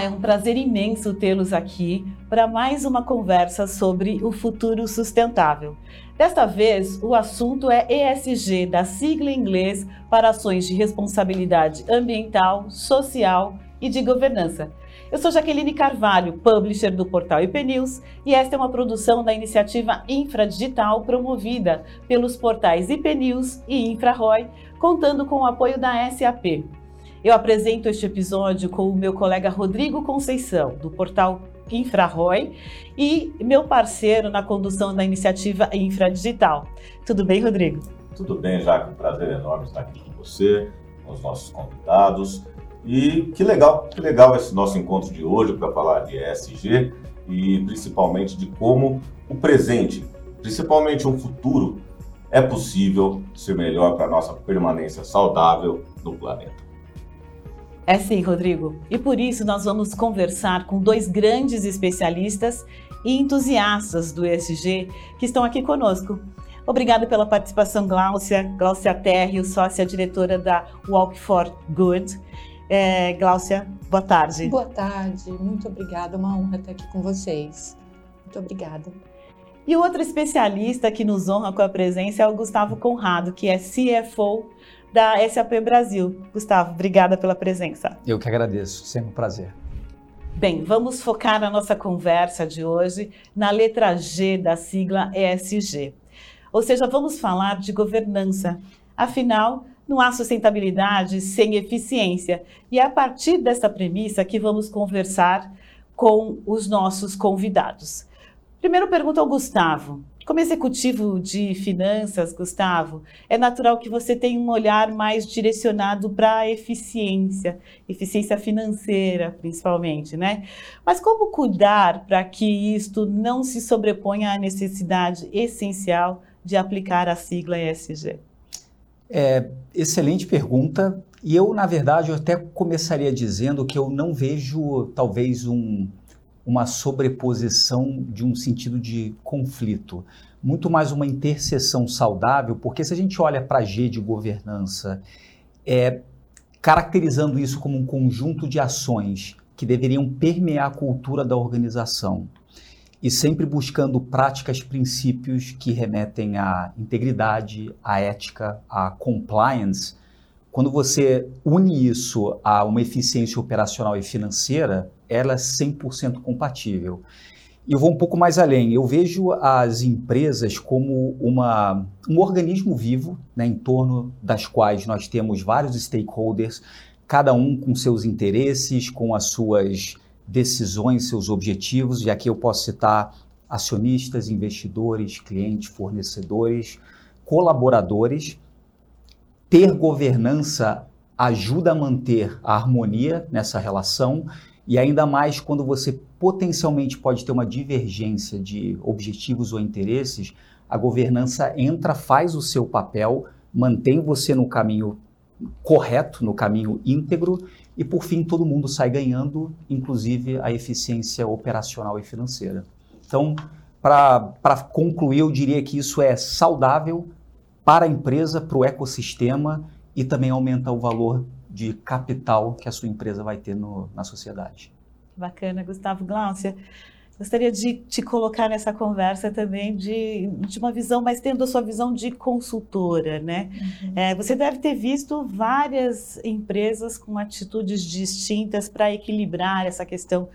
É um prazer imenso tê-los aqui para mais uma conversa sobre o futuro sustentável. Desta vez, o assunto é ESG, da sigla em inglês para ações de responsabilidade ambiental, social e de governança. Eu sou Jaqueline Carvalho, publisher do portal IP News, e esta é uma produção da iniciativa Infradigital promovida pelos portais IP News e InfraRoy, contando com o apoio da SAP. Eu apresento este episódio com o meu colega Rodrigo Conceição, do portal Infraroy, e meu parceiro na condução da iniciativa Infradigital. Tudo bem, Rodrigo? Tudo bem, Jaque. Um prazer enorme estar aqui com você, com os nossos convidados. E que legal, que legal esse nosso encontro de hoje para falar de ESG e principalmente de como o presente, principalmente um futuro, é possível ser melhor para a nossa permanência saudável no planeta. É sim, Rodrigo. E por isso nós vamos conversar com dois grandes especialistas e entusiastas do ESG que estão aqui conosco. Obrigada pela participação, Gláucia. Gláucia Terrio, sócia diretora da Walk for Good. É, Gláucia, boa tarde. Boa tarde, muito obrigada. Uma honra estar aqui com vocês. Muito obrigada. E o outro especialista que nos honra com a presença é o Gustavo Conrado, que é CFO da SAP Brasil. Gustavo, obrigada pela presença. Eu que agradeço, sempre um prazer. Bem, vamos focar na nossa conversa de hoje na letra G da sigla ESG. Ou seja, vamos falar de governança. Afinal, não há sustentabilidade sem eficiência. E é a partir dessa premissa que vamos conversar com os nossos convidados. Primeiro pergunta ao Gustavo. Como executivo de finanças, Gustavo, é natural que você tenha um olhar mais direcionado para a eficiência, eficiência financeira, principalmente, né? Mas como cuidar para que isto não se sobreponha à necessidade essencial de aplicar a sigla ESG? É, excelente pergunta. E eu, na verdade, eu até começaria dizendo que eu não vejo, talvez, um, uma sobreposição de um sentido de conflito, muito mais uma interseção saudável, porque se a gente olha para G de governança, é, caracterizando isso como um conjunto de ações que deveriam permear a cultura da organização e sempre buscando práticas, princípios que remetem à integridade, à ética, à compliance, quando você une isso a uma eficiência operacional e financeira, ela é 100% compatível. E eu vou um pouco mais além. Eu vejo as empresas como uma, um organismo vivo, né, em torno das quais nós temos vários stakeholders, cada um com seus interesses, com as suas decisões, seus objetivos. E aqui eu posso citar acionistas, investidores, clientes, fornecedores, colaboradores. Ter governança ajuda a manter a harmonia nessa relação e ainda mais quando você potencialmente pode ter uma divergência de objetivos ou interesses, a governança entra, faz o seu papel, mantém você no caminho correto, no caminho íntegro e por fim todo mundo sai ganhando, inclusive a eficiência operacional e financeira. Então, para concluir, eu diria que isso é saudável para a empresa, para o ecossistema e também aumenta o valor de capital que a sua empresa vai ter no, na sociedade. Bacana, Gustavo Glaucia. Gostaria de te colocar nessa conversa também de, de uma visão, mas tendo a sua visão de consultora, né? Uhum. É, você deve ter visto várias empresas com atitudes distintas para equilibrar essa questão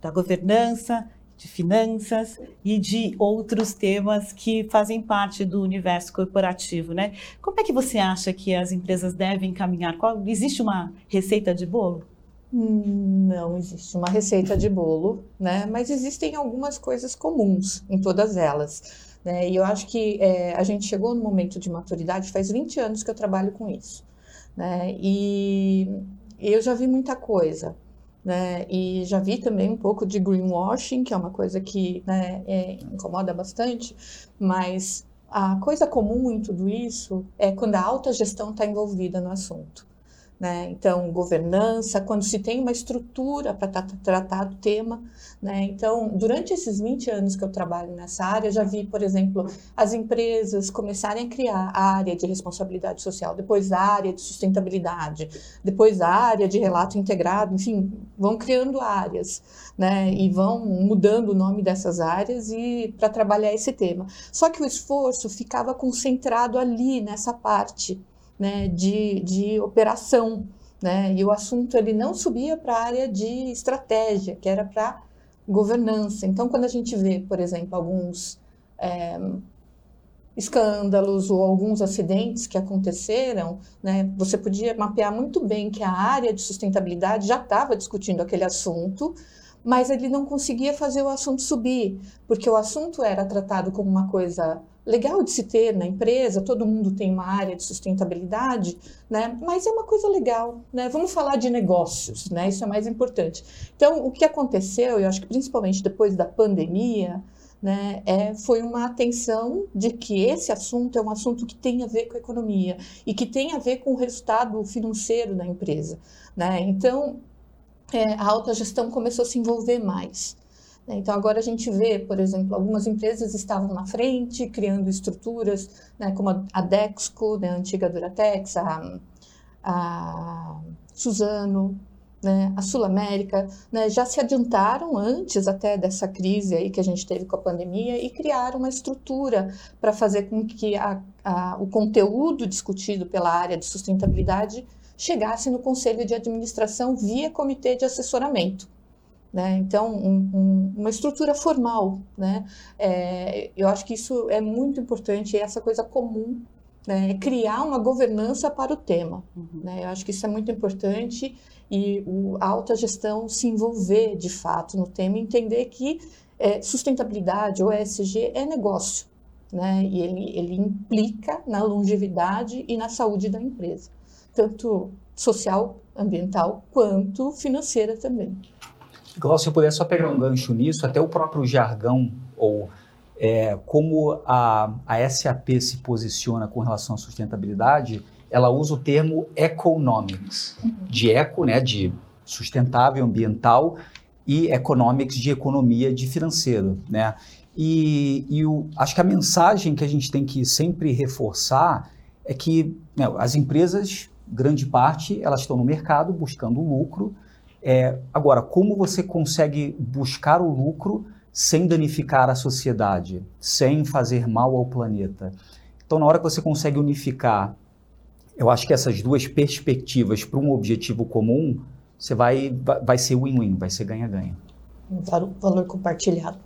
da governança de finanças e de outros temas que fazem parte do universo corporativo, né? Como é que você acha que as empresas devem caminhar? Qual, existe uma receita de bolo? Hum, não existe uma receita de bolo, né? Mas existem algumas coisas comuns em todas elas. Né? E eu acho que é, a gente chegou no momento de maturidade, faz 20 anos que eu trabalho com isso. Né? E eu já vi muita coisa né? E já vi também um pouco de greenwashing, que é uma coisa que né, é, incomoda bastante, mas a coisa comum em tudo isso é quando a alta gestão está envolvida no assunto. Né? Então, governança, quando se tem uma estrutura para tratar do tema. Né? Então, durante esses 20 anos que eu trabalho nessa área, já vi, por exemplo, as empresas começarem a criar a área de responsabilidade social, depois a área de sustentabilidade, depois a área de relato integrado, enfim, vão criando áreas né? e vão mudando o nome dessas áreas e para trabalhar esse tema. Só que o esforço ficava concentrado ali nessa parte né, de, de operação, né, e o assunto ele não subia para a área de estratégia, que era para governança. Então, quando a gente vê, por exemplo, alguns é, escândalos ou alguns acidentes que aconteceram, né, você podia mapear muito bem que a área de sustentabilidade já estava discutindo aquele assunto, mas ele não conseguia fazer o assunto subir, porque o assunto era tratado como uma coisa legal de se ter na empresa, todo mundo tem uma área de sustentabilidade, né? Mas é uma coisa legal, né? Vamos falar de negócios, né? Isso é mais importante. Então, o que aconteceu, eu acho que principalmente depois da pandemia, né, é, foi uma atenção de que esse assunto é um assunto que tem a ver com a economia e que tem a ver com o resultado financeiro da empresa, né? Então, é, a alta gestão começou a se envolver mais. Né? Então, agora a gente vê, por exemplo, algumas empresas estavam na frente, criando estruturas, né, como a Dexco, né, a antiga Duratex, a, a Suzano, né, a Sul América, né, já se adiantaram antes até dessa crise aí que a gente teve com a pandemia e criaram uma estrutura para fazer com que a, a, o conteúdo discutido pela área de sustentabilidade chegasse no conselho de administração via comitê de assessoramento. Né? Então, um, um, uma estrutura formal. Né? É, eu acho que isso é muito importante, é essa coisa comum, né? É criar uma governança para o tema. Uhum. Né? Eu acho que isso é muito importante e o, a alta gestão se envolver de fato no tema e entender que é, sustentabilidade ou ESG é negócio. Né? E ele, ele implica na longevidade e na saúde da empresa, tanto social, ambiental, quanto financeira também. Glaucio, se eu puder só pegar um gancho nisso, até o próprio jargão ou é, como a, a SAP se posiciona com relação à sustentabilidade, ela usa o termo economics, uhum. de eco, né, de sustentável, ambiental, e economics de economia, de financeiro, né? E, e o, acho que a mensagem que a gente tem que sempre reforçar é que né, as empresas, grande parte, elas estão no mercado buscando lucro, é, agora, como você consegue buscar o lucro sem danificar a sociedade, sem fazer mal ao planeta? Então, na hora que você consegue unificar, eu acho que essas duas perspectivas para um objetivo comum, você vai, vai ser win-win, vai ser ganha-ganha. Valor compartilhado.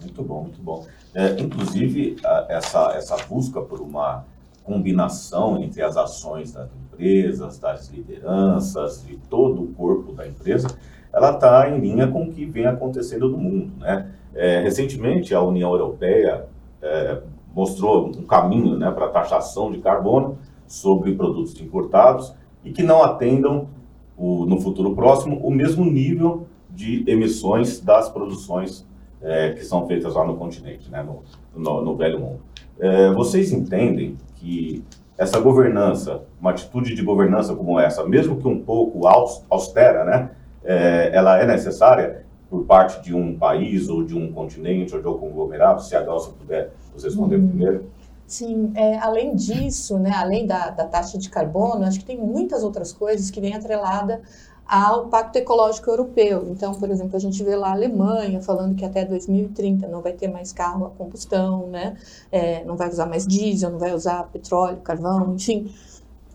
Muito bom, muito bom. É, inclusive, essa, essa busca por uma combinação entre as ações das empresas, das lideranças, de todo o corpo da empresa, ela está em linha com o que vem acontecendo no mundo. Né? É, recentemente, a União Europeia é, mostrou um caminho né, para taxação de carbono sobre produtos importados e que não atendam, o, no futuro próximo, o mesmo nível de emissões das produções é, que são feitas lá no continente, né, no, no, no velho mundo. É, vocês entendem que essa governança, uma atitude de governança como essa, mesmo que um pouco austera, né, é, ela é necessária por parte de um país ou de um continente ou de um conglomerado? Se a Dalsa puder responder hum. primeiro. Sim, é, além disso, né, além da, da, taxa de carbono, acho que tem muitas outras coisas que vêm atrelada ao Pacto Ecológico Europeu. Então, por exemplo, a gente vê lá a Alemanha falando que até 2030 não vai ter mais carro a combustão, né? É, não vai usar mais diesel, não vai usar petróleo, carvão, enfim.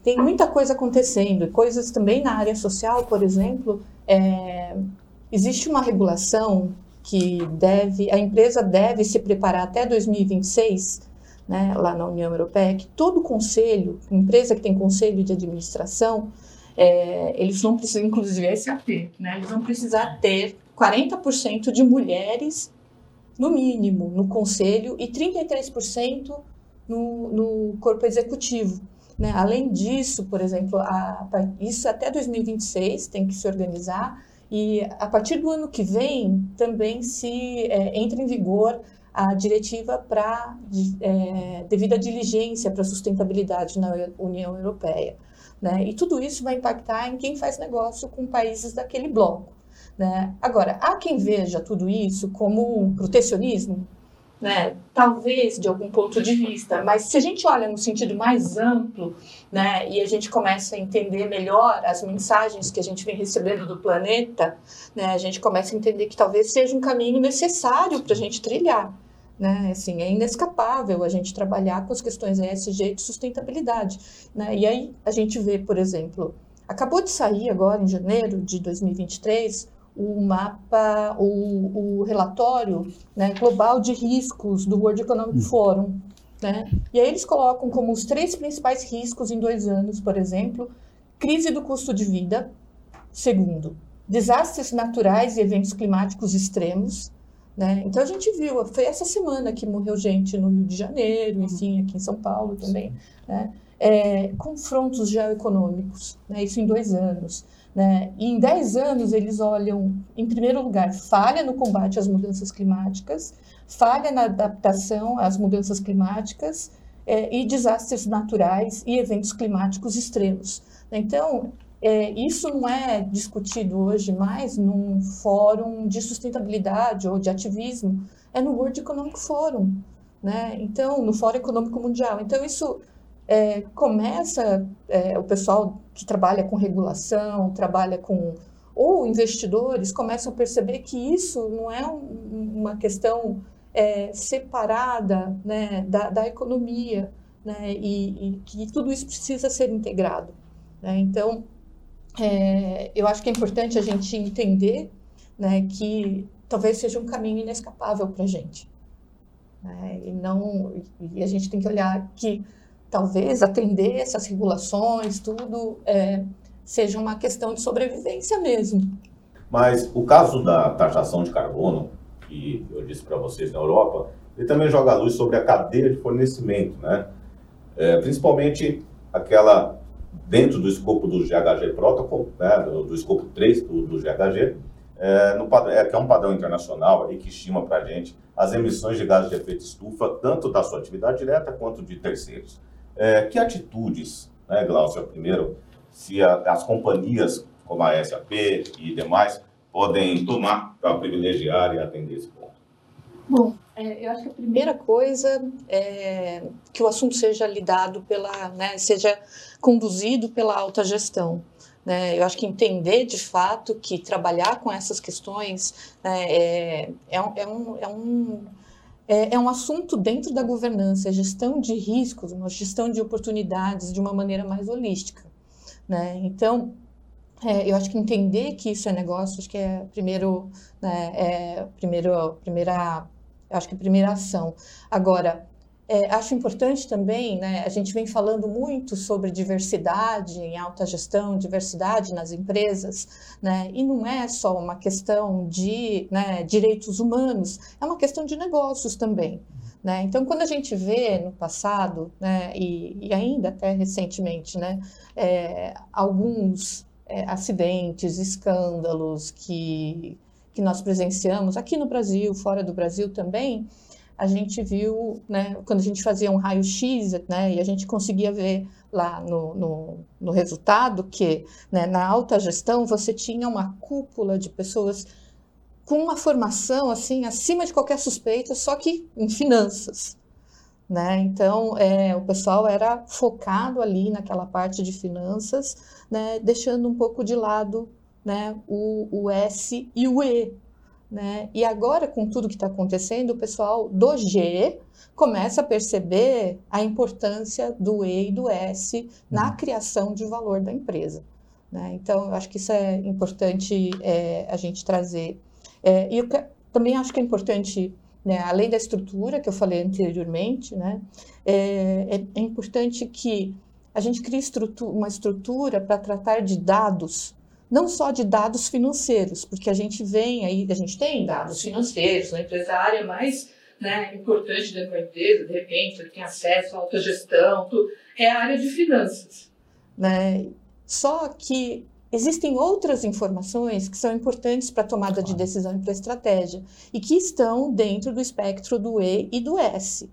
Tem muita coisa acontecendo. Coisas também na área social, por exemplo, é, existe uma regulação que deve, a empresa deve se preparar até 2026 né, lá na União Europeia, que todo conselho, empresa que tem conselho de administração, é, eles vão precisar, inclusive a SAP, né, eles vão precisar ter 40% de mulheres, no mínimo, no conselho e 33% no, no corpo executivo. Né? Além disso, por exemplo, a, isso até 2026 tem que se organizar e a partir do ano que vem também se é, entra em vigor a diretiva para é, devida diligência para sustentabilidade na União Europeia. Né? E tudo isso vai impactar em quem faz negócio com países daquele bloco. Né? Agora, há quem veja tudo isso como um protecionismo, né? Talvez de algum ponto de vista, mas se a gente olha no sentido mais amplo, né, e a gente começa a entender melhor as mensagens que a gente vem recebendo do planeta, né, a gente começa a entender que talvez seja um caminho necessário para a gente trilhar. Né? Assim, é inescapável a gente trabalhar com as questões ESG de sustentabilidade. Né? E aí a gente vê, por exemplo, acabou de sair agora em janeiro de 2023 o mapa, o, o relatório né, global de riscos do World Economic hum. Forum. Né? E aí eles colocam como os três principais riscos em dois anos, por exemplo, crise do custo de vida, segundo, desastres naturais e eventos climáticos extremos. Né? Então a gente viu, foi essa semana que morreu gente no Rio de Janeiro, enfim, aqui em São Paulo também. Né? É, confrontos geoeconômicos, né? isso em dois anos. Né? E em 10 anos, eles olham, em primeiro lugar, falha no combate às mudanças climáticas, falha na adaptação às mudanças climáticas é, e desastres naturais e eventos climáticos extremos. Então, é, isso não é discutido hoje mais num fórum de sustentabilidade ou de ativismo, é no World Economic Forum, né? Então, no Fórum Econômico Mundial. Então, isso é, começa é, o pessoal que trabalha com regulação, trabalha com ou investidores começam a perceber que isso não é um, uma questão é, separada né, da, da, economia, né, e, e, que tudo isso precisa ser integrado. Né? Então, é, eu acho que é importante a gente entender né, que talvez seja um caminho inescapável para a gente. Né? E, não, e a gente tem que olhar que talvez atender essas regulações, tudo, é, seja uma questão de sobrevivência mesmo. Mas o caso da taxação de carbono, que eu disse para vocês na Europa, ele também joga luz sobre a cadeia de fornecimento, né? É, principalmente aquela dentro do escopo do GHG Protocol, né, do, do escopo 3 do, do GHG, é, no, é, que é um padrão internacional aí que estima para a gente as emissões de gases de efeito estufa, tanto da sua atividade direta quanto de terceiros. É, que atitudes, né, Glaucia, primeiro, se a, as companhias como a SAP e demais podem tomar para privilegiar e atender esse ponto? Bom, é, eu acho que a primeira coisa é que o assunto seja lidado pela, né, seja conduzido pela alta gestão. Né? Eu acho que entender de fato que trabalhar com essas questões né, é, é, um, é, um, é um é, é um assunto dentro da governança, é gestão de riscos, uma gestão de oportunidades de uma maneira mais holística. Né? Então, é, eu acho que entender que isso é negócio, acho que é primeiro, né, é primeiro, primeira, acho que primeira ação. Agora, é, acho importante também, né, a gente vem falando muito sobre diversidade em alta gestão, diversidade nas empresas, né, e não é só uma questão de né, direitos humanos, é uma questão de negócios também. Né? Então, quando a gente vê no passado, né, e, e ainda até recentemente, né, é, alguns é, acidentes, escândalos que, que nós presenciamos aqui no Brasil, fora do Brasil também, a gente viu, né, quando a gente fazia um raio-x, né, e a gente conseguia ver lá no, no, no resultado que né, na alta gestão você tinha uma cúpula de pessoas com uma formação assim acima de qualquer suspeita, só que em finanças. Né? Então, é, o pessoal era focado ali naquela parte de finanças, né, deixando um pouco de lado né, o, o S e o E, né? E agora, com tudo que está acontecendo, o pessoal do G começa a perceber a importância do E e do S na uhum. criação de valor da empresa. Né? Então, eu acho que isso é importante é, a gente trazer. É, e eu também acho que é importante, né, além da estrutura que eu falei anteriormente, né, é, é, é importante que a gente crie estrutura, uma estrutura para tratar de dados não só de dados financeiros, porque a gente vem aí, a gente tem dados financeiros na empresária mais né, importante da empresa, de repente, tem acesso à alta gestão, tudo, é a área de finanças. Né? Só que existem outras informações que são importantes para a tomada de decisão e para a estratégia, e que estão dentro do espectro do E e do S.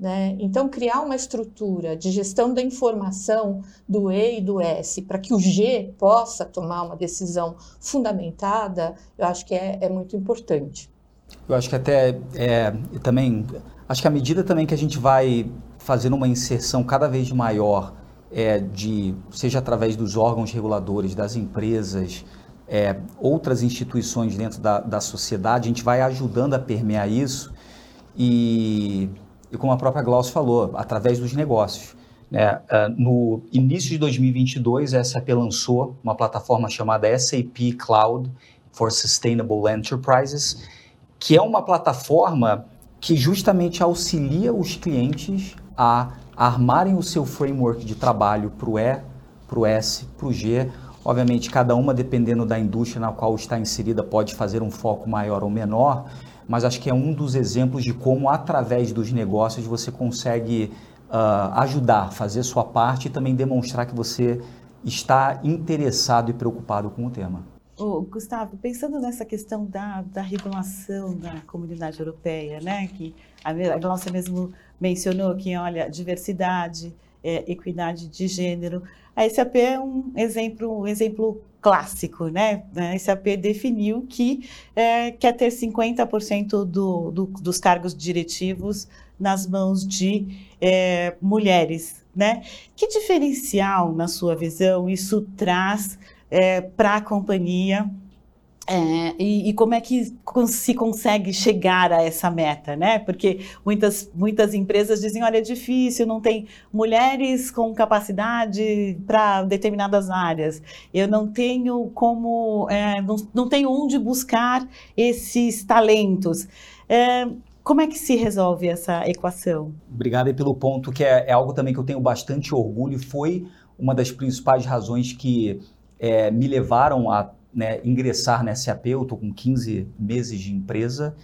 Né? Então, criar uma estrutura de gestão da informação do E e do S para que o G possa tomar uma decisão fundamentada, eu acho que é, é muito importante. Eu acho que até é, também acho que à medida também que a gente vai fazendo uma inserção cada vez maior é, de seja através dos órgãos reguladores, das empresas, é, outras instituições dentro da, da sociedade, a gente vai ajudando a permear isso e e como a própria Glaucia falou, através dos negócios. Né? Uh, no início de 2022, a SAP lançou uma plataforma chamada SAP Cloud for Sustainable Enterprises, que é uma plataforma que justamente auxilia os clientes a armarem o seu framework de trabalho para o E, para o S, para o G. Obviamente, cada uma, dependendo da indústria na qual está inserida, pode fazer um foco maior ou menor, mas acho que é um dos exemplos de como, através dos negócios, você consegue uh, ajudar, fazer sua parte e também demonstrar que você está interessado e preocupado com o tema. Oh, Gustavo, pensando nessa questão da, da regulação da comunidade europeia, né, que a, a Glaucia mesmo mencionou que, olha, diversidade, é, equidade de gênero, a SAP é um exemplo, um exemplo clássico, né? A SAP definiu que é, quer ter 50% do, do, dos cargos diretivos nas mãos de é, mulheres, né? Que diferencial, na sua visão, isso traz é, para a companhia é, e, e, como é que se consegue chegar a essa meta, né? Porque muitas, muitas empresas dizem, olha, é difícil, não tem mulheres com capacidade para determinadas áreas. Eu não tenho como, é, não, não tenho onde buscar esses talentos. É, como é que se resolve essa equação? Obrigado pelo ponto, que é, é algo também que eu tenho bastante orgulho. Foi uma das principais razões que é, me levaram a né, ingressar na SAP, eu estou com 15 meses de empresa,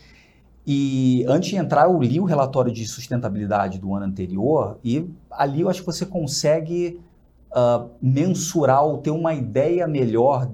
e antes de entrar eu li o relatório de sustentabilidade do ano anterior, e ali eu acho que você consegue uh, mensurar ou ter uma ideia melhor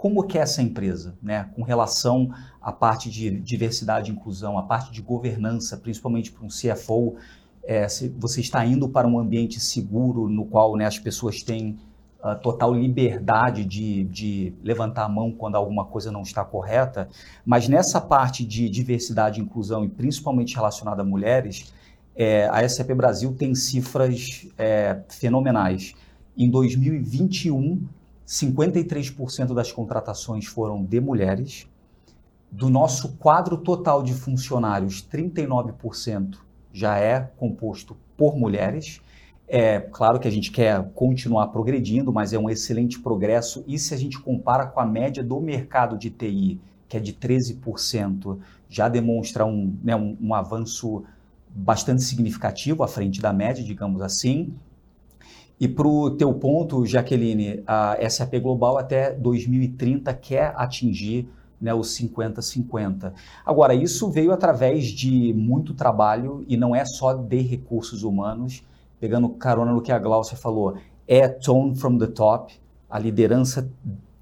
como que é essa empresa, né, com relação à parte de diversidade e inclusão, a parte de governança, principalmente para um CFO, é, você está indo para um ambiente seguro no qual né, as pessoas têm uh, total liberdade de, de levantar a mão quando alguma coisa não está correta, mas nessa parte de diversidade e inclusão, e principalmente relacionada a mulheres, é, a SAP Brasil tem cifras é, fenomenais. Em 2021, 53% das contratações foram de mulheres. Do nosso quadro total de funcionários, 39% já é composto por mulheres. É claro que a gente quer continuar progredindo, mas é um excelente progresso. E se a gente compara com a média do mercado de TI, que é de 13%, já demonstra um, né, um, um avanço bastante significativo à frente da média, digamos assim. E para o teu ponto, Jaqueline, a SAP Global até 2030 quer atingir né, os 50-50. Agora, isso veio através de muito trabalho e não é só de recursos humanos, pegando carona no que a Glaucia falou, é tone from the top, a liderança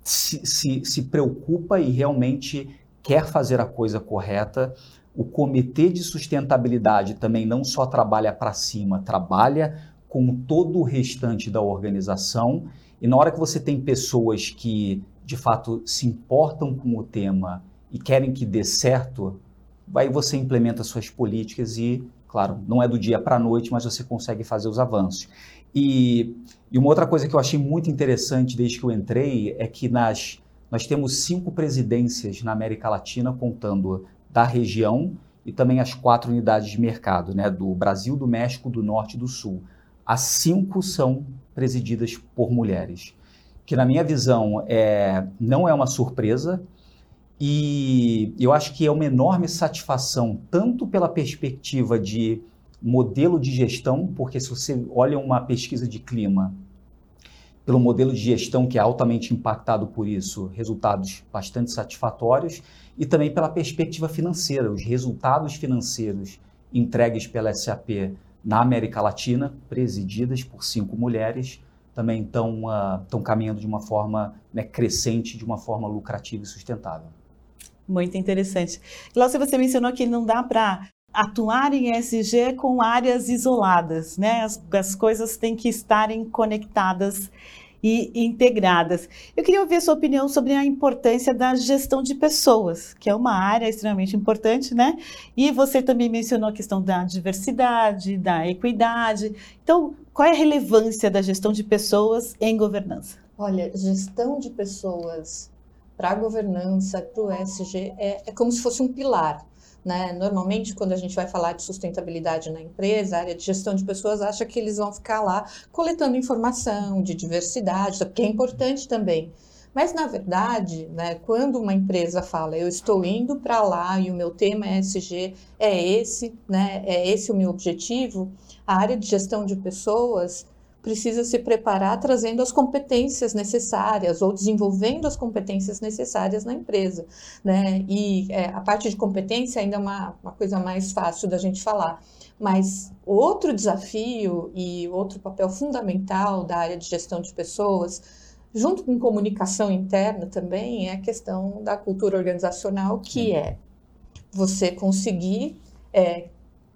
se, se, se preocupa e realmente quer fazer a coisa correta. O comitê de sustentabilidade também não só trabalha para cima, trabalha com todo o restante da organização. E na hora que você tem pessoas que de fato se importam com o tema e querem que dê certo, aí você implementa suas políticas e Claro, não é do dia para a noite, mas você consegue fazer os avanços. E, e, uma outra coisa que eu achei muito interessante desde que eu entrei é que nas, nós temos cinco presidências na América Latina, contando da região e também as quatro unidades de mercado, né, do Brasil, do México, do Norte e do Sul. As cinco são presididas por mulheres, que na minha visão é, não é uma surpresa, e eu acho que é uma enorme satisfação, tanto pela perspectiva de modelo de gestão, porque se você olha uma pesquisa de clima, pelo modelo de gestão que é altamente impactado por isso, resultados bastante satisfatórios, e também pela perspectiva financeira, os resultados financeiros entregues pela SAP na América Latina, presididas por cinco mulheres, também estão uh, caminhando de uma forma né, crescente, de uma forma lucrativa e sustentável. Muito interessante. Glaucia, você mencionou que não dá para atuar em ESG com áreas isoladas, né? As, as coisas têm que estarem conectadas e integradas. Eu queria ouvir a sua opinião sobre a importância da gestão de pessoas, que é uma área extremamente importante, né? E você também mencionou a questão da diversidade, da equidade. Então, qual é a relevância da gestão de pessoas em governança? Olha, gestão de pessoas para a governança, para o ESG, é, é como se fosse um pilar. Né? Normalmente, quando a gente vai falar de sustentabilidade na empresa, a área de gestão de pessoas acha que eles vão ficar lá coletando informação de diversidade, que é importante também. Mas, na verdade, né, quando uma empresa fala, eu estou indo para lá e o meu tema ESG é esse, né, é esse o meu objetivo, a área de gestão de pessoas precisa se preparar trazendo as competências necessárias ou desenvolvendo as competências necessárias na empresa, né? E é, a parte de competência ainda é uma, uma coisa mais fácil da gente falar. Mas outro desafio e outro papel fundamental da área de gestão de pessoas, junto com comunicação interna também, é a questão da cultura organizacional, que é você conseguir é,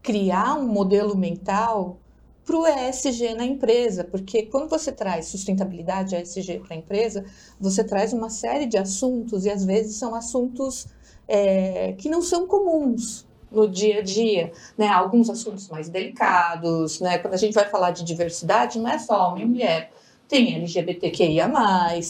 criar um modelo mental para o ESG na empresa, porque quando você traz sustentabilidade ESG para a empresa, você traz uma série de assuntos e às vezes são assuntos é, que não são comuns no dia a dia, né? Alguns assuntos mais delicados, né? Quando a gente vai falar de diversidade, não é só homem e mulher, tem LGBTQIA+,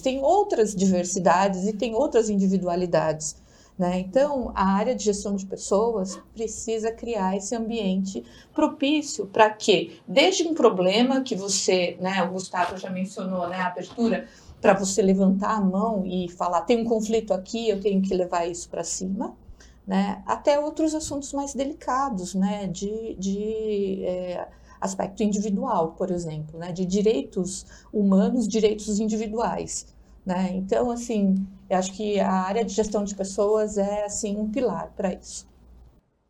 tem outras diversidades e tem outras individualidades. Né? Então, a área de gestão de pessoas precisa criar esse ambiente propício para que, desde um problema que você, né, o Gustavo já mencionou, né, a abertura, para você levantar a mão e falar: tem um conflito aqui, eu tenho que levar isso para cima. Né, até outros assuntos mais delicados, né, de, de é, aspecto individual, por exemplo, né, de direitos humanos, direitos individuais. Né? Então, assim, eu acho que a área de gestão de pessoas é assim um pilar para isso.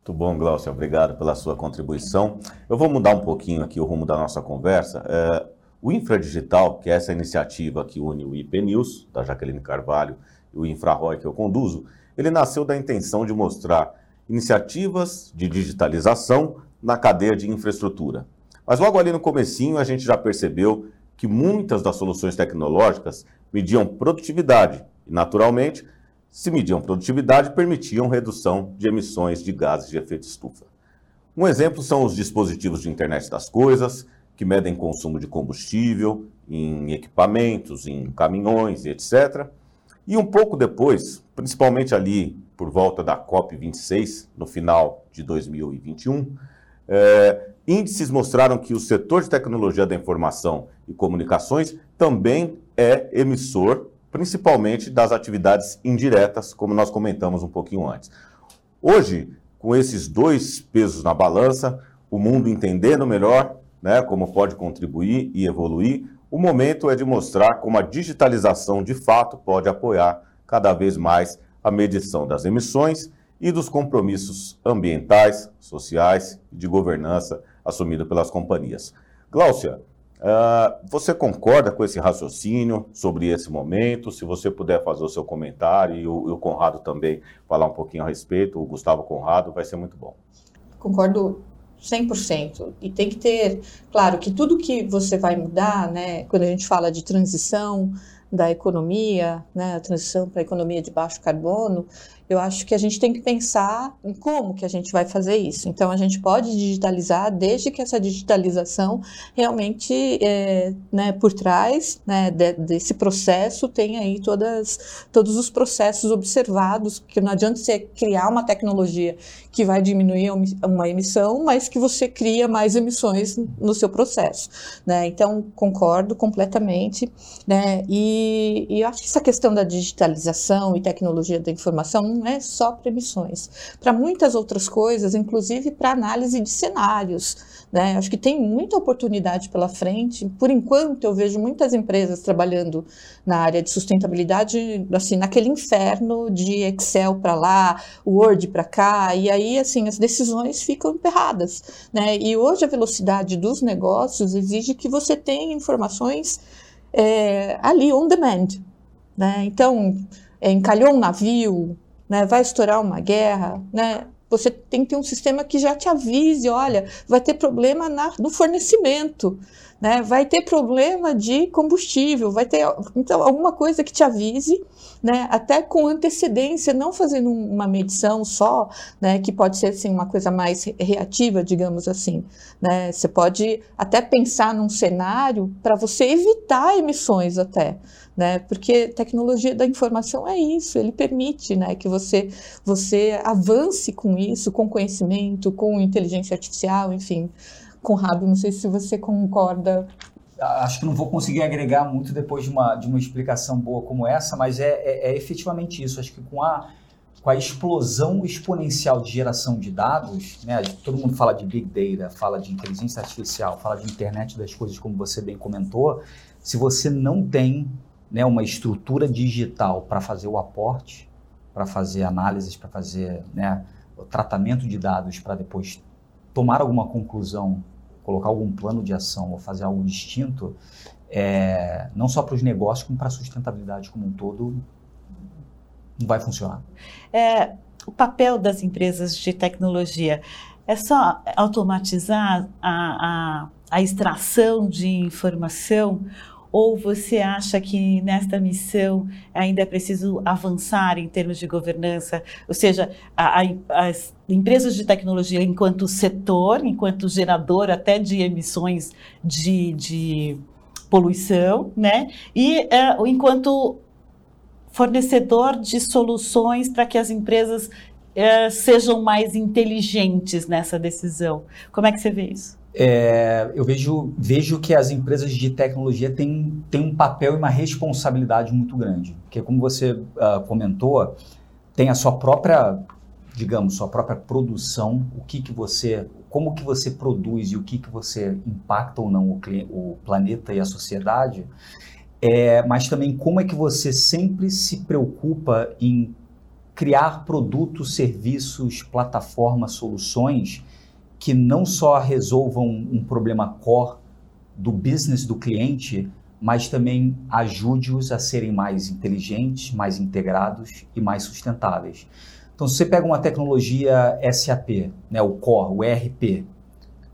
Muito bom, Glaucia. Obrigado pela sua contribuição. Eu vou mudar um pouquinho aqui o rumo da nossa conversa. É, o Infradigital, que é essa iniciativa que une o IP News, da Jaqueline Carvalho, e o InfraRoy, que eu conduzo, ele nasceu da intenção de mostrar iniciativas de digitalização na cadeia de infraestrutura. Mas logo ali no comecinho a gente já percebeu que muitas das soluções tecnológicas mediam produtividade e, naturalmente, se mediam produtividade, permitiam redução de emissões de gases de efeito estufa. Um exemplo são os dispositivos de internet das coisas, que medem consumo de combustível em equipamentos, em caminhões, etc. E um pouco depois, principalmente ali por volta da COP26, no final de 2021, é, índices mostraram que o setor de tecnologia da informação e comunicações também é emissor, principalmente das atividades indiretas, como nós comentamos um pouquinho antes. Hoje, com esses dois pesos na balança, o mundo entendendo melhor né, como pode contribuir e evoluir, o momento é de mostrar como a digitalização de fato pode apoiar cada vez mais a medição das emissões e dos compromissos ambientais, sociais e de governança assumidos pelas companhias. Gláucia, Uh, você concorda com esse raciocínio sobre esse momento? Se você puder fazer o seu comentário e o, e o, Conrado também falar um pouquinho a respeito, o Gustavo Conrado, vai ser muito bom. Concordo 100%. E tem que ter, claro, que tudo que você vai mudar, né, quando a gente fala de transição da economia, né, a transição para a economia de baixo carbono, eu acho que a gente tem que pensar em como que a gente vai fazer isso. Então, a gente pode digitalizar desde que essa digitalização realmente, é, né, por trás né, de, desse processo, tenha aí todas, todos os processos observados, porque não adianta você criar uma tecnologia que vai diminuir uma emissão, mas que você cria mais emissões no seu processo. Né? Então, concordo completamente. Né? E, e eu acho que essa questão da digitalização e tecnologia da informação não é só para emissões, para muitas outras coisas, inclusive para análise de cenários. Né? Acho que tem muita oportunidade pela frente. Por enquanto, eu vejo muitas empresas trabalhando na área de sustentabilidade, assim, naquele inferno de Excel para lá, Word para cá, e aí, assim, as decisões ficam emperradas. Né? E hoje a velocidade dos negócios exige que você tenha informações é, ali on demand. Né? Então, é, encalhou um navio, né, vai estourar uma guerra, né, Você tem que ter um sistema que já te avise, olha, vai ter problema na, no fornecimento, né? Vai ter problema de combustível, vai ter então alguma coisa que te avise, né? Até com antecedência, não fazendo uma medição só, né? Que pode ser assim uma coisa mais reativa, digamos assim, né? Você pode até pensar num cenário para você evitar emissões até, né? Porque tecnologia da informação é isso, ele permite, né, que você você avance com isso, com conhecimento, com inteligência artificial, enfim. Conrado, não sei se você concorda. Acho que não vou conseguir agregar muito depois de uma, de uma explicação boa como essa, mas é, é, é efetivamente isso. Acho que com a, com a explosão exponencial de geração de dados, né, todo mundo fala de Big Data, fala de inteligência artificial, fala de internet das coisas, como você bem comentou. Se você não tem né, uma estrutura digital para fazer o aporte, para fazer análises, para fazer né, o tratamento de dados, para depois tomar alguma conclusão colocar algum plano de ação ou fazer algo distinto, é, não só para os negócios, como para a sustentabilidade como um todo, não vai funcionar. É, o papel das empresas de tecnologia é só automatizar a, a, a extração de informação ou você acha que nesta missão ainda é preciso avançar em termos de governança? Ou seja, a, a, as empresas de tecnologia, enquanto setor, enquanto gerador até de emissões de, de poluição, né? E é, enquanto fornecedor de soluções para que as empresas é, sejam mais inteligentes nessa decisão. Como é que você vê isso? É, eu vejo, vejo que as empresas de tecnologia têm, têm um papel e uma responsabilidade muito grande. Porque, como você uh, comentou, tem a sua própria, digamos, sua própria produção, o que, que você, como que você produz e o que, que você impacta ou não o, o planeta e a sociedade, é, mas também como é que você sempre se preocupa em criar produtos, serviços, plataformas, soluções que não só resolvam um problema core do business do cliente, mas também ajude-os a serem mais inteligentes, mais integrados e mais sustentáveis. Então, se você pega uma tecnologia SAP, né, o core, o ERP,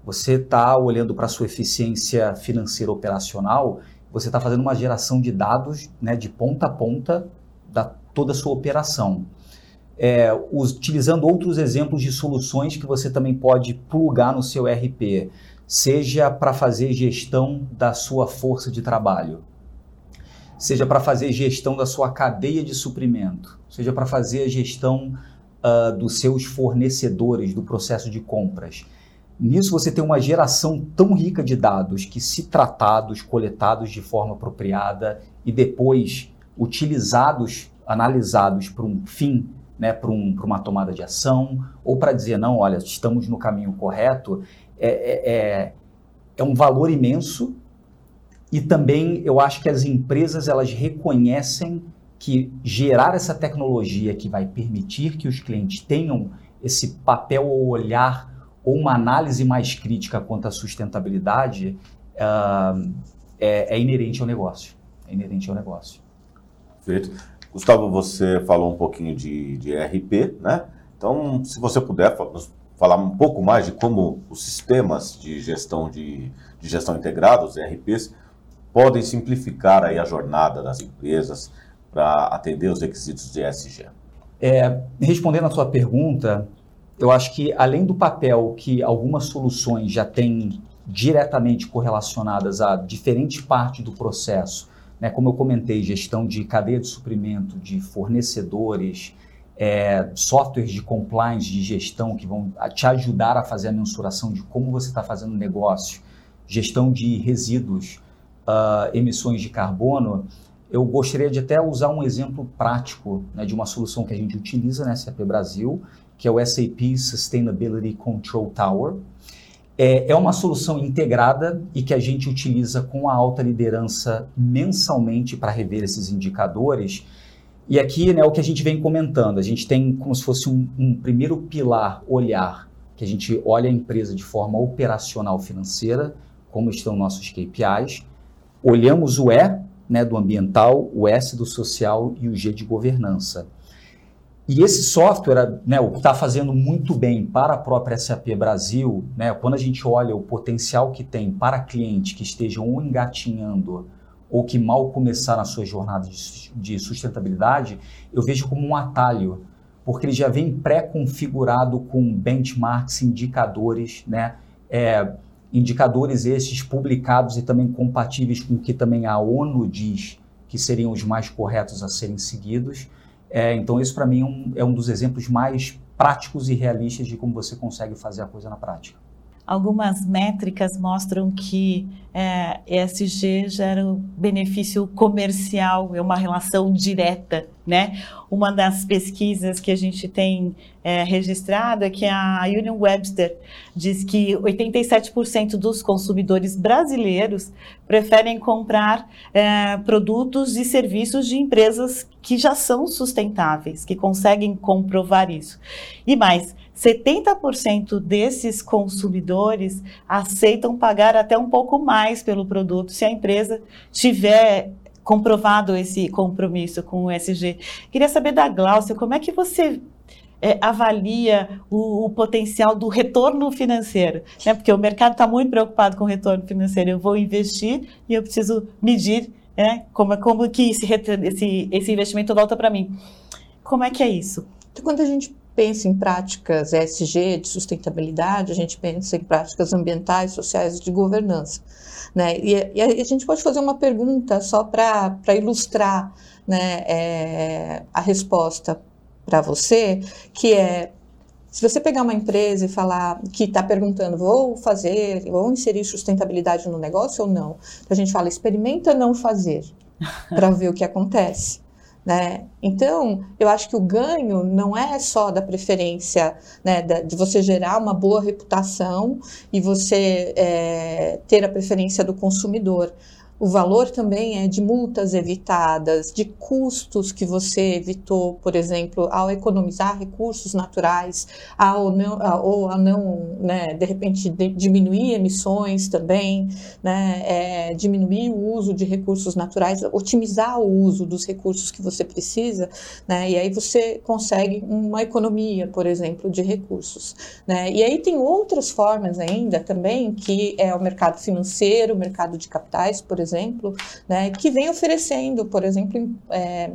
você está olhando para a sua eficiência financeira operacional, você está fazendo uma geração de dados né, de ponta a ponta da toda a sua operação é, utilizando outros exemplos de soluções que você também pode plugar no seu RP, seja para fazer gestão da sua força de trabalho, seja para fazer gestão da sua cadeia de suprimento, seja para fazer a gestão uh, dos seus fornecedores, do processo de compras. Nisso você tem uma geração tão rica de dados que, se tratados, coletados de forma apropriada e depois utilizados, analisados para um fim né, para um, uma tomada de ação, ou para dizer, não, olha, estamos no caminho correto, é, é, é, é um valor imenso. E também eu acho que as empresas elas reconhecem que gerar essa tecnologia que vai permitir que os clientes tenham esse papel ou olhar ou uma análise mais crítica quanto à sustentabilidade uh, é, é, inerente ao negócio. É inerente ao negócio. Perfeito. Gustavo, você falou um pouquinho de, de ERP, né? Então, se você puder falar um pouco mais de como os sistemas de gestão de, de gestão integrada, os ERPs, podem simplificar aí a jornada das empresas para atender os requisitos de ESG. É, respondendo à sua pergunta, eu acho que além do papel que algumas soluções já têm diretamente correlacionadas a diferentes partes do processo, né, como eu comentei, gestão de cadeia de suprimento, de fornecedores, é, softwares de compliance, de gestão que vão te ajudar a fazer a mensuração de como você está fazendo o negócio, gestão de resíduos, uh, emissões de carbono, eu gostaria de até usar um exemplo prático né, de uma solução que a gente utiliza na SAP Brasil, que é o SAP Sustainability Control Tower. É, é uma solução integrada e que a gente utiliza com a alta liderança mensalmente para rever esses indicadores. E aqui né, o que a gente vem comentando, a gente tem como se fosse um, um primeiro pilar olhar, que a gente olha a empresa de forma operacional financeira, como estão nossos KPIs, olhamos o E né, do ambiental, o S do social e o G de governança. E esse software, né, o que está fazendo muito bem para a própria SAP Brasil, né, quando a gente olha o potencial que tem para clientes que estejam ou engatinhando ou que mal começaram a sua jornada de sustentabilidade, eu vejo como um atalho, porque ele já vem pré-configurado com benchmarks, indicadores, né, é, indicadores esses publicados e também compatíveis com o que também a ONU diz que seriam os mais corretos a serem seguidos. É, então, isso para mim é um, é um dos exemplos mais práticos e realistas de como você consegue fazer a coisa na prática. Algumas métricas mostram que é, ESG gera um benefício comercial, é uma relação direta, né? Uma das pesquisas que a gente tem é, registrado é que a Union Webster diz que 87% dos consumidores brasileiros preferem comprar é, produtos e serviços de empresas que já são sustentáveis, que conseguem comprovar isso. E mais, 70% desses consumidores aceitam pagar até um pouco mais pelo produto se a empresa tiver comprovado esse compromisso com o ESG. Queria saber da Glaucia, como é que você é, avalia o, o, potencial do retorno financeiro? Né? Porque o mercado está muito preocupado com o retorno financeiro. Eu vou investir e eu preciso medir né? como, como que esse, esse, esse investimento volta para mim. Como é que é isso? Então, quando a gente pensa em práticas ESG de sustentabilidade, a gente pensa em práticas ambientais, sociais de governança. Né? E, e a gente pode fazer uma pergunta só para ilustrar né, é, a resposta para você, que é se você pegar uma empresa e falar que está perguntando, vou fazer, vou inserir sustentabilidade no negócio ou não, a gente fala, experimenta não fazer para ver o que acontece. Né? Então, eu acho que o ganho não é só da preferência né, de você gerar uma boa reputação e você é, ter a preferência do consumidor, o valor também é de multas evitadas, de custos que você evitou, por exemplo, ao economizar recursos naturais, ao não, ou a não, né, de repente, de, diminuir emissões também, né, é, diminuir o uso de recursos naturais, otimizar o uso dos recursos que você precisa, né, e aí você consegue uma economia, por exemplo, de recursos. Né, e aí tem outras formas ainda também, que é o mercado financeiro, o mercado de capitais, por exemplo, exemplo, né, que vem oferecendo, por exemplo, é,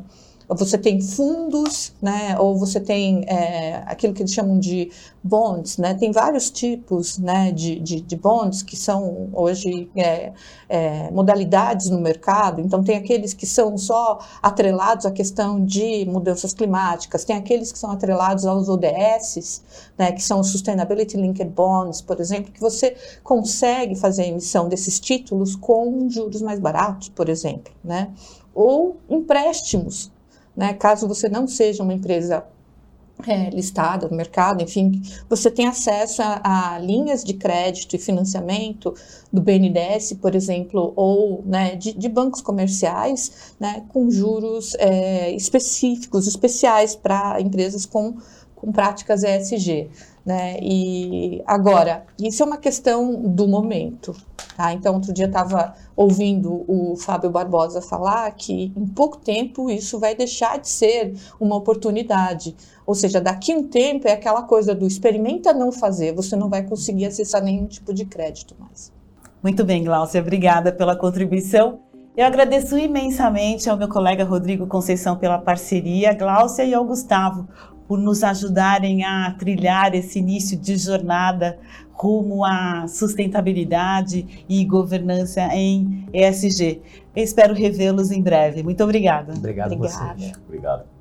você tem fundos, né, ou você tem é, aquilo que eles chamam de bonds, né, tem vários tipos né, de, de, de bonds que são hoje é, é, modalidades no mercado, então tem aqueles que são só atrelados à questão de mudanças climáticas, tem aqueles que são atrelados aos ODS, né, que são os Sustainability Linked Bonds, por exemplo, que você consegue fazer a emissão desses títulos com juros mais baratos, por exemplo, né, ou empréstimos né? Caso você não seja uma empresa é, listada no mercado, enfim, você tem acesso a, a, linhas de crédito e financiamento do BNDES, por exemplo, ou né, de, de, bancos comerciais, né, com juros é, específicos, especiais para empresas com, com práticas ESG. Né? E agora, isso é uma questão do momento. Tá? Então, outro dia estava ouvindo o Fábio Barbosa falar que em pouco tempo isso vai deixar de ser uma oportunidade. Ou seja, daqui um tempo é aquela coisa do experimenta não fazer, você não vai conseguir acessar nenhum tipo de crédito mais. Muito bem, Glaucia, obrigada pela contribuição. Eu agradeço imensamente ao meu colega Rodrigo Conceição pela parceria, Glaucia e ao Gustavo por nos ajudarem a trilhar esse início de jornada rumo à sustentabilidade e governança em ESG. Eu espero revê-los em breve. Muito obrigada. Obrigado Obrigada. a vocês. Obrigado.